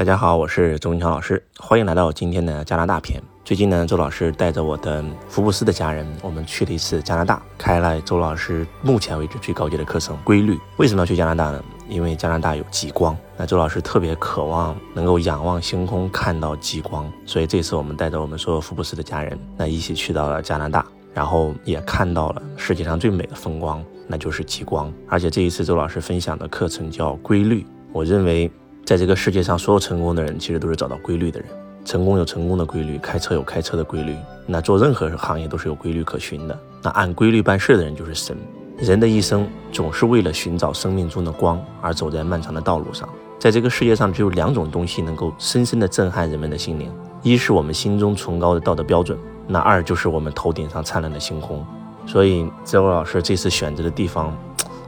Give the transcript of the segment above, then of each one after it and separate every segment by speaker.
Speaker 1: 大家好，我是周文强老师，欢迎来到今天的加拿大篇。最近呢，周老师带着我的福布斯的家人，我们去了一次加拿大，开了周老师目前为止最高级的课程——规律。为什么要去加拿大呢？因为加拿大有极光，那周老师特别渴望能够仰望星空，看到极光，所以这次我们带着我们所有福布斯的家人，那一起去到了加拿大，然后也看到了世界上最美的风光，那就是极光。而且这一次周老师分享的课程叫规律，我认为。在这个世界上，所有成功的人其实都是找到规律的人。成功有成功的规律，开车有开车的规律。那做任何行业都是有规律可循的。那按规律办事的人就是神。人的一生总是为了寻找生命中的光而走在漫长的道路上。在这个世界上，只有两种东西能够深深地震撼人们的心灵：一是我们心中崇高的道德标准；那二就是我们头顶上灿烂的星空。所以，周老师这次选择的地方，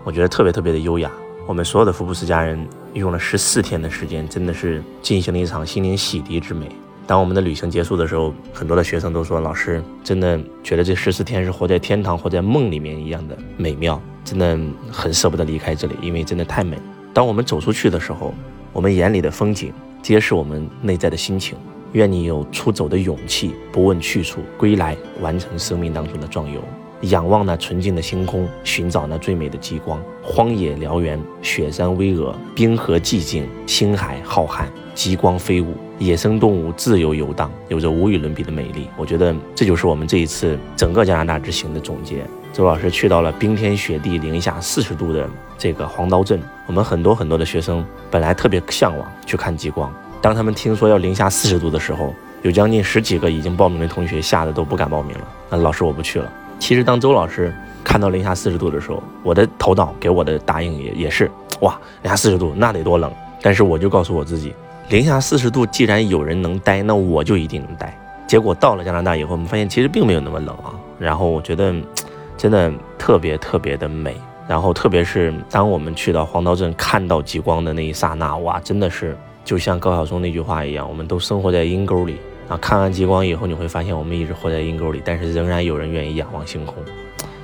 Speaker 1: 我觉得特别特别的优雅。我们所有的福布斯家人用了十四天的时间，真的是进行了一场心灵洗涤之美。当我们的旅行结束的时候，很多的学生都说：“老师，真的觉得这十四天是活在天堂、活在梦里面一样的美妙，真的很舍不得离开这里，因为真的太美。”当我们走出去的时候，我们眼里的风景皆是我们内在的心情。愿你有出走的勇气，不问去处，归来完成生命当中的壮游。仰望那纯净的星空，寻找那最美的极光。荒野辽原，雪山巍峨，冰河寂静，星海浩瀚，极光飞舞，野生动物自由游荡，有着无与伦比的美丽。我觉得这就是我们这一次整个加拿大之行的总结。周老师去到了冰天雪地、零下四十度的这个黄刀镇，我们很多很多的学生本来特别向往去看极光，当他们听说要零下四十度的时候，有将近十几个已经报名的同学吓得都不敢报名了。那老师我不去了。其实，当周老师看到零下四十度的时候，我的头脑给我的答应也也是哇，零下四十度那得多冷。但是我就告诉我自己，零下四十度既然有人能待，那我就一定能待。结果到了加拿大以后，我们发现其实并没有那么冷啊。然后我觉得真的特别特别的美。然后特别是当我们去到黄刀镇看到极光的那一刹那，哇，真的是就像高晓松那句话一样，我们都生活在阴沟里。啊，看完极光以后，你会发现我们一直活在阴沟里，但是仍然有人愿意仰望星空，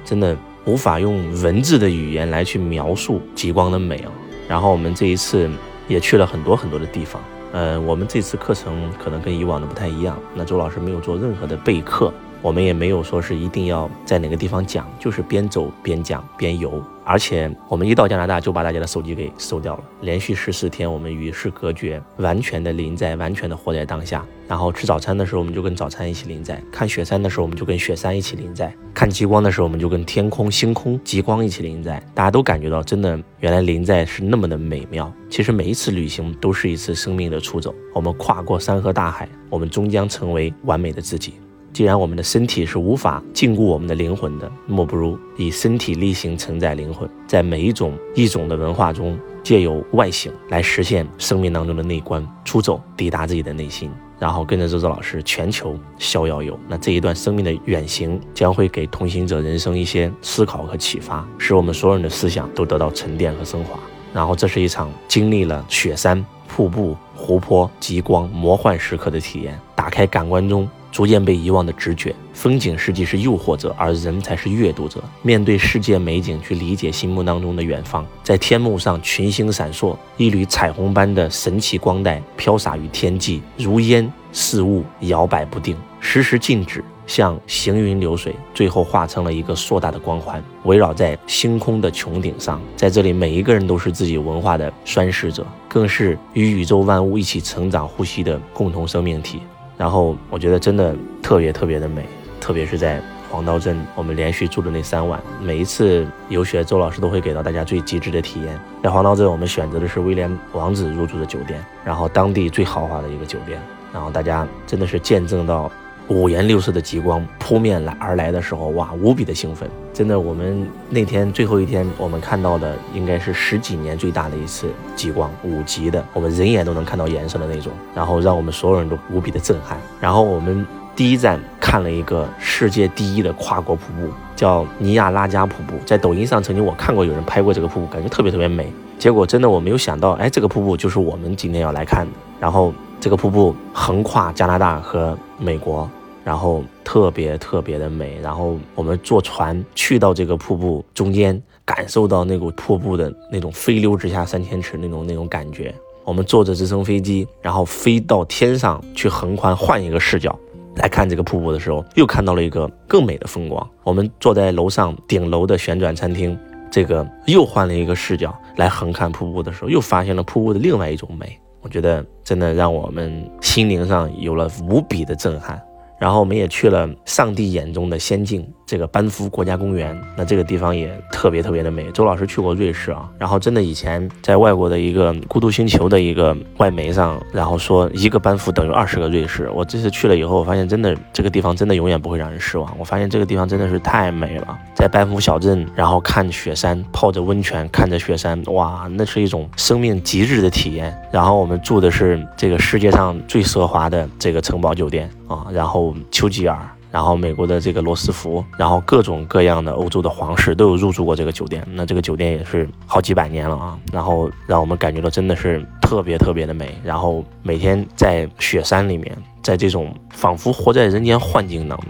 Speaker 1: 真的无法用文字的语言来去描述极光的美啊。然后我们这一次也去了很多很多的地方，呃，我们这次课程可能跟以往的不太一样，那周老师没有做任何的备课。我们也没有说是一定要在哪个地方讲，就是边走边讲边游。而且我们一到加拿大就把大家的手机给收掉了，连续十四天我们与世隔绝，完全的临在，完全的活在当下。然后吃早餐的时候我们就跟早餐一起临在，看雪山的时候我们就跟雪山一起临在，看极光的时候我们就跟天空、星空、极光一起临在。大家都感觉到真的，原来临在是那么的美妙。其实每一次旅行都是一次生命的出走，我们跨过山河大海，我们终将成为完美的自己。既然我们的身体是无法禁锢我们的灵魂的，莫不如以身体力行承载灵魂，在每一种异种的文化中，借由外形来实现生命当中的内观，出走，抵达自己的内心，然后跟着周周老师全球逍遥游。那这一段生命的远行将会给同行者人生一些思考和启发，使我们所有人的思想都得到沉淀和升华。然后这是一场经历了雪山、瀑布、湖泊、极光魔幻时刻的体验，打开感官中。逐渐被遗忘的直觉，风景实际是诱惑者，而人才是阅读者。面对世界美景，去理解心目当中的远方。在天幕上，群星闪烁，一缕彩虹般的神奇光带飘洒于天际，如烟似雾，摇摆不定，时时静止，像行云流水，最后化成了一个硕大的光环，围绕在星空的穹顶上。在这里，每一个人都是自己文化的宣誓者，更是与宇宙万物一起成长、呼吸的共同生命体。然后我觉得真的特别特别的美，特别是在黄刀镇，我们连续住的那三晚，每一次游学，周老师都会给到大家最极致的体验。在黄刀镇，我们选择的是威廉王子入住的酒店，然后当地最豪华的一个酒店，然后大家真的是见证到。五颜六色的极光扑面来而来的时候，哇，无比的兴奋！真的，我们那天最后一天，我们看到的应该是十几年最大的一次极光，五级的，我们人眼都能看到颜色的那种，然后让我们所有人都无比的震撼。然后我们第一站看了一个世界第一的跨国瀑布，叫尼亚拉加瀑布，在抖音上曾经我看过有人拍过这个瀑布，感觉特别特别美。结果真的我没有想到，哎，这个瀑布就是我们今天要来看的。然后这个瀑布横跨加拿大和美国。然后特别特别的美，然后我们坐船去到这个瀑布中间，感受到那股瀑布的那种飞流直下三千尺那种那种感觉，我们坐着直升飞机，然后飞到天上去横宽换一个视角来看这个瀑布的时候，又看到了一个更美的风光。我们坐在楼上顶楼的旋转餐厅，这个又换了一个视角来横看瀑布的时候，又发现了瀑布的另外一种美。我觉得真的让我们心灵上有了无比的震撼。然后我们也去了上帝眼中的仙境，这个班夫国家公园。那这个地方也特别特别的美。周老师去过瑞士啊，然后真的以前在外国的一个孤独星球的一个外媒上，然后说一个班夫等于二十个瑞士。我这次去了以后，我发现真的这个地方真的永远不会让人失望。我发现这个地方真的是太美了，在班夫小镇，然后看雪山，泡着温泉，看着雪山，哇，那是一种生命极致的体验。然后我们住的是这个世界上最奢华的这个城堡酒店啊，然后。丘吉尔，然后美国的这个罗斯福，然后各种各样的欧洲的皇室都有入住过这个酒店。那这个酒店也是好几百年了啊，然后让我们感觉到真的是特别特别的美。然后每天在雪山里面，在这种仿佛活在人间幻境当中，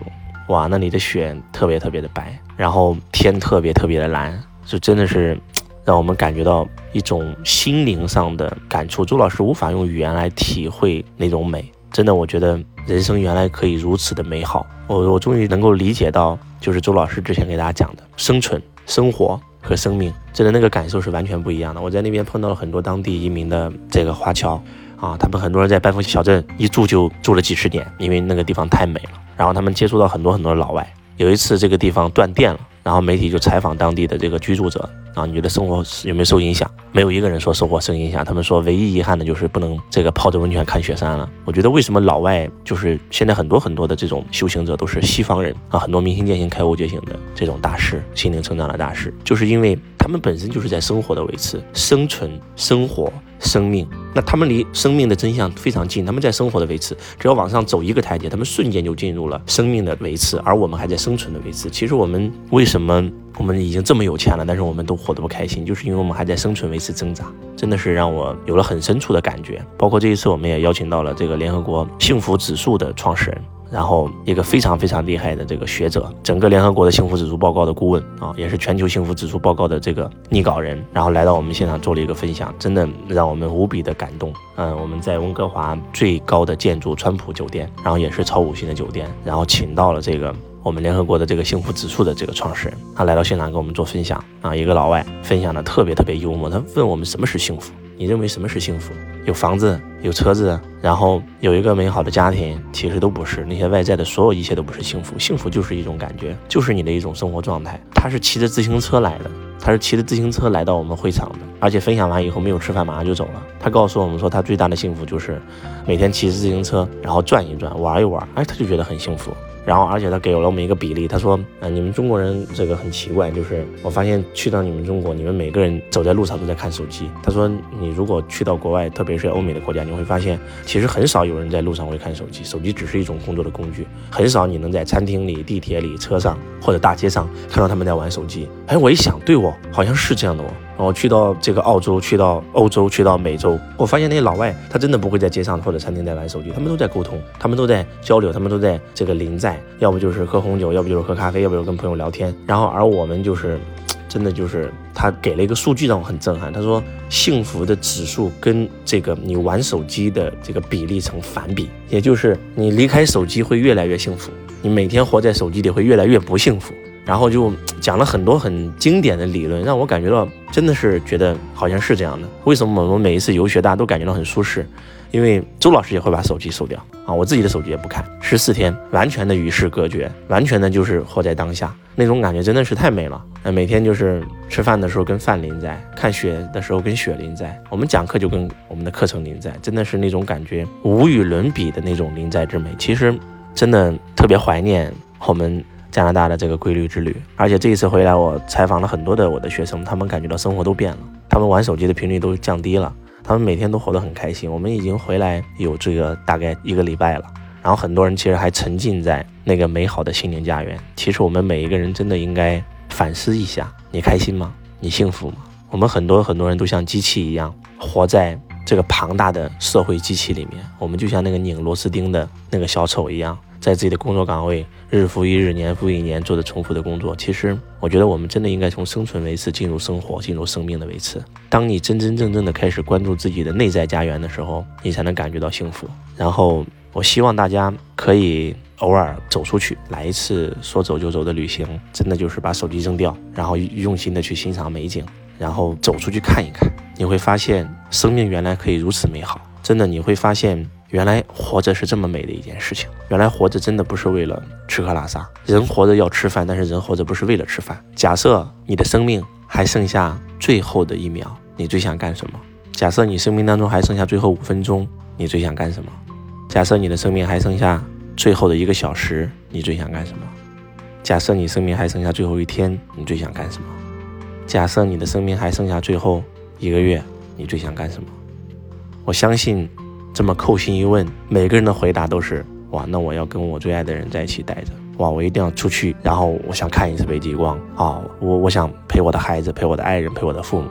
Speaker 1: 哇，那里的雪特别特别的白，然后天特别特别的蓝，就真的是让我们感觉到一种心灵上的感触。周老师无法用语言来体会那种美。真的，我觉得人生原来可以如此的美好。我我终于能够理解到，就是周老师之前给大家讲的生存、生活和生命，真的那个感受是完全不一样的。我在那边碰到了很多当地移民的这个华侨啊，他们很多人在班夫小镇一住就住了几十年，因为那个地方太美了。然后他们接触到很多很多的老外。有一次这个地方断电了。然后媒体就采访当地的这个居住者啊，你觉得生活有没有受影响？没有一个人说生活受影响。他们说唯一遗憾的就是不能这个泡着温泉看雪山了。我觉得为什么老外就是现在很多很多的这种修行者都是西方人啊，很多明心见性、开悟觉醒的这种大师、心灵成长的大师，就是因为他们本身就是在生活的维持、生存、生活。生命，那他们离生命的真相非常近，他们在生活的维持，只要往上走一个台阶，他们瞬间就进入了生命的维持，而我们还在生存的维持。其实我们为什么我们已经这么有钱了，但是我们都活得不开心，就是因为我们还在生存维持挣扎，真的是让我有了很深处的感觉。包括这一次，我们也邀请到了这个联合国幸福指数的创始人。然后一个非常非常厉害的这个学者，整个联合国的幸福指数报告的顾问啊，也是全球幸福指数报告的这个拟稿人，然后来到我们现场做了一个分享，真的让我们无比的感动。嗯，我们在温哥华最高的建筑川普酒店，然后也是超五星的酒店，然后请到了这个我们联合国的这个幸福指数的这个创始人，他来到现场跟我们做分享啊，一个老外分享的特别特别幽默，他问我们什么是幸福。你认为什么是幸福？有房子，有车子，然后有一个美好的家庭，其实都不是那些外在的所有一切都不是幸福。幸福就是一种感觉，就是你的一种生活状态。他是骑着自行车来的，他是骑着自行车来到我们会场的，而且分享完以后没有吃饭，马上就走了。他告诉我们说，他最大的幸福就是每天骑着自行车，然后转一转，玩一玩，哎，他就觉得很幸福。然后，而且他给了我们一个比例，他说：“啊，你们中国人这个很奇怪，就是我发现去到你们中国，你们每个人走在路上都在看手机。”他说：“你如果去到国外，特别是欧美的国家，你会发现其实很少有人在路上会看手机，手机只是一种工作的工具，很少你能在餐厅里、地铁里、车上或者大街上看到他们在玩手机。”哎，我一想，对哦，好像是这样的哦。我去到这个澳洲，去到欧洲，去到美洲，我发现那些老外他真的不会在街上或者餐厅在玩手机，他们都在沟通，他们都在交流，他们都在这个临在，要不就是喝红酒，要不就是喝咖啡，要不就跟朋友聊天。然后而我们就是，真的就是他给了一个数据让我很震撼，他说幸福的指数跟这个你玩手机的这个比例成反比，也就是你离开手机会越来越幸福，你每天活在手机里会越来越不幸福。然后就讲了很多很经典的理论，让我感觉到真的是觉得好像是这样的。为什么我们每一次游学大家都感觉到很舒适？因为周老师也会把手机收掉啊，我自己的手机也不看，十四天完全的与世隔绝，完全的就是活在当下，那种感觉真的是太美了。那，每天就是吃饭的时候跟饭临在，看雪的时候跟雪临在，我们讲课就跟我们的课程临在，真的是那种感觉无与伦比的那种临在之美。其实真的特别怀念我们。加拿大的这个规律之旅，而且这一次回来，我采访了很多的我的学生，他们感觉到生活都变了，他们玩手机的频率都降低了，他们每天都活得很开心。我们已经回来有这个大概一个礼拜了，然后很多人其实还沉浸在那个美好的心灵家园。其实我们每一个人真的应该反思一下：你开心吗？你幸福吗？我们很多很多人都像机器一样，活在这个庞大的社会机器里面，我们就像那个拧螺丝钉的那个小丑一样。在自己的工作岗位日复一日、年复一年做着重复的工作。其实，我觉得我们真的应该从生存维持进入生活，进入生命的维持。当你真真正正的开始关注自己的内在家园的时候，你才能感觉到幸福。然后，我希望大家可以偶尔走出去，来一次说走就走的旅行。真的就是把手机扔掉，然后用心的去欣赏美景，然后走出去看一看，你会发现生命原来可以如此美好。真的，你会发现。原来活着是这么美的一件事情。原来活着真的不是为了吃喝拉撒。人活着要吃饭，但是人活着不是为了吃饭。假设你的生命还剩下最后的一秒，你最想干什么？假设你生命当中还剩下最后五分钟，你最想干什么？假设你的生命还剩下最后的一个小时，你最想干什么？假设你生命还剩下最后一天，你最想干什么？假设你的生命还剩下最后一个月，你最想干什么？我相信。这么扣心一问，每个人的回答都是哇，那我要跟我最爱的人在一起待着，哇，我一定要出去，然后我想看一次北极光啊，我我想陪我的孩子，陪我的爱人，陪我的父母。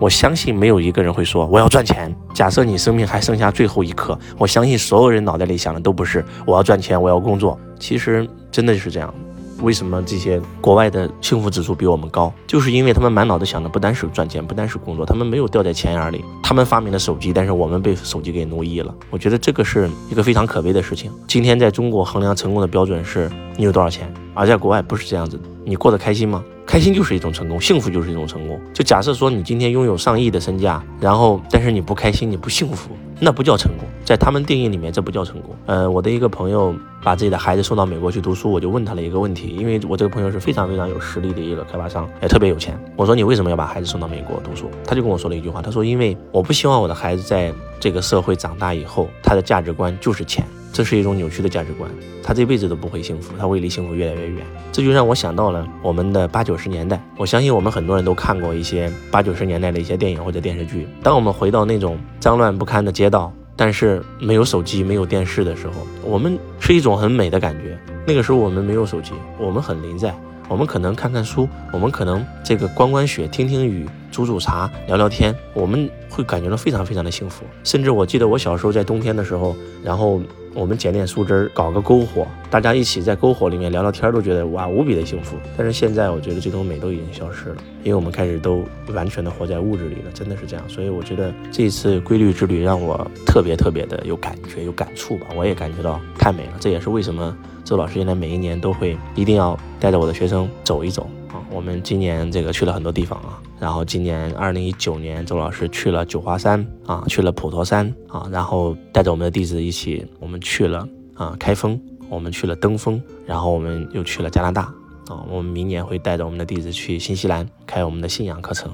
Speaker 1: 我相信没有一个人会说我要赚钱。假设你生命还剩下最后一刻，我相信所有人脑袋里想的都不是我要赚钱，我要工作。其实真的就是这样。为什么这些国外的幸福指数比我们高？就是因为他们满脑子想的不单是赚钱，不单是工作，他们没有掉在钱眼里。他们发明了手机，但是我们被手机给奴役了。我觉得这个是一个非常可悲的事情。今天在中国衡量成功的标准是你有多少钱，而在国外不是这样子。你过得开心吗？开心就是一种成功，幸福就是一种成功。就假设说你今天拥有上亿的身价，然后但是你不开心，你不幸福。那不叫成功，在他们定义里面，这不叫成功。呃，我的一个朋友把自己的孩子送到美国去读书，我就问他了一个问题，因为我这个朋友是非常非常有实力的一个开发商，也特别有钱。我说你为什么要把孩子送到美国读书？他就跟我说了一句话，他说因为我不希望我的孩子在这个社会长大以后，他的价值观就是钱。这是一种扭曲的价值观，他这辈子都不会幸福，他会离幸福越来越远。这就让我想到了我们的八九十年代。我相信我们很多人都看过一些八九十年代的一些电影或者电视剧。当我们回到那种脏乱不堪的街道，但是没有手机、没有电视的时候，我们是一种很美的感觉。那个时候我们没有手机，我们很临在。我们可能看看书，我们可能这个观观雪、听听雨、煮煮茶、聊聊天，我们会感觉到非常非常的幸福。甚至我记得我小时候在冬天的时候，然后我们捡点树枝，搞个篝火，大家一起在篝火里面聊聊天，都觉得哇无比的幸福。但是现在我觉得这种美都已经消失了，因为我们开始都完全的活在物质里了，真的是这样。所以我觉得这次规律之旅让我特别特别的有感觉、有感触吧，我也感觉到太美了。这也是为什么。周老师现在每一年都会一定要带着我的学生走一走啊。我们今年这个去了很多地方啊，然后今年二零一九年，周老师去了九华山啊，去了普陀山啊，然后带着我们的弟子一起，我们去了啊开封，我们去了登封，然后我们又去了加拿大啊。我们明年会带着我们的弟子去新西兰开我们的信仰课程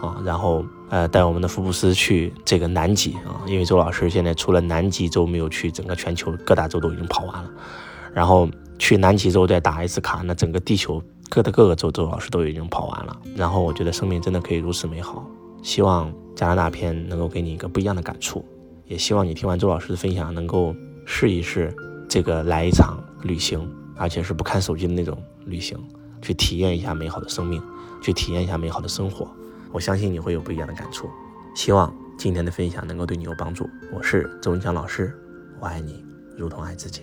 Speaker 1: 啊，然后呃带我们的福布斯去这个南极啊，因为周老师现在除了南极洲没有去，整个全球各大洲都已经跑完了。然后去南极洲再打一次卡，那整个地球各的各个州，周老师都已经跑完了。然后我觉得生命真的可以如此美好，希望加拿大篇能够给你一个不一样的感触，也希望你听完周老师的分享能够试一试这个来一场旅行，而且是不看手机的那种旅行，去体验一下美好的生命，去体验一下美好的生活。我相信你会有不一样的感触。希望今天的分享能够对你有帮助。我是周文强老师，我爱你，如同爱自己。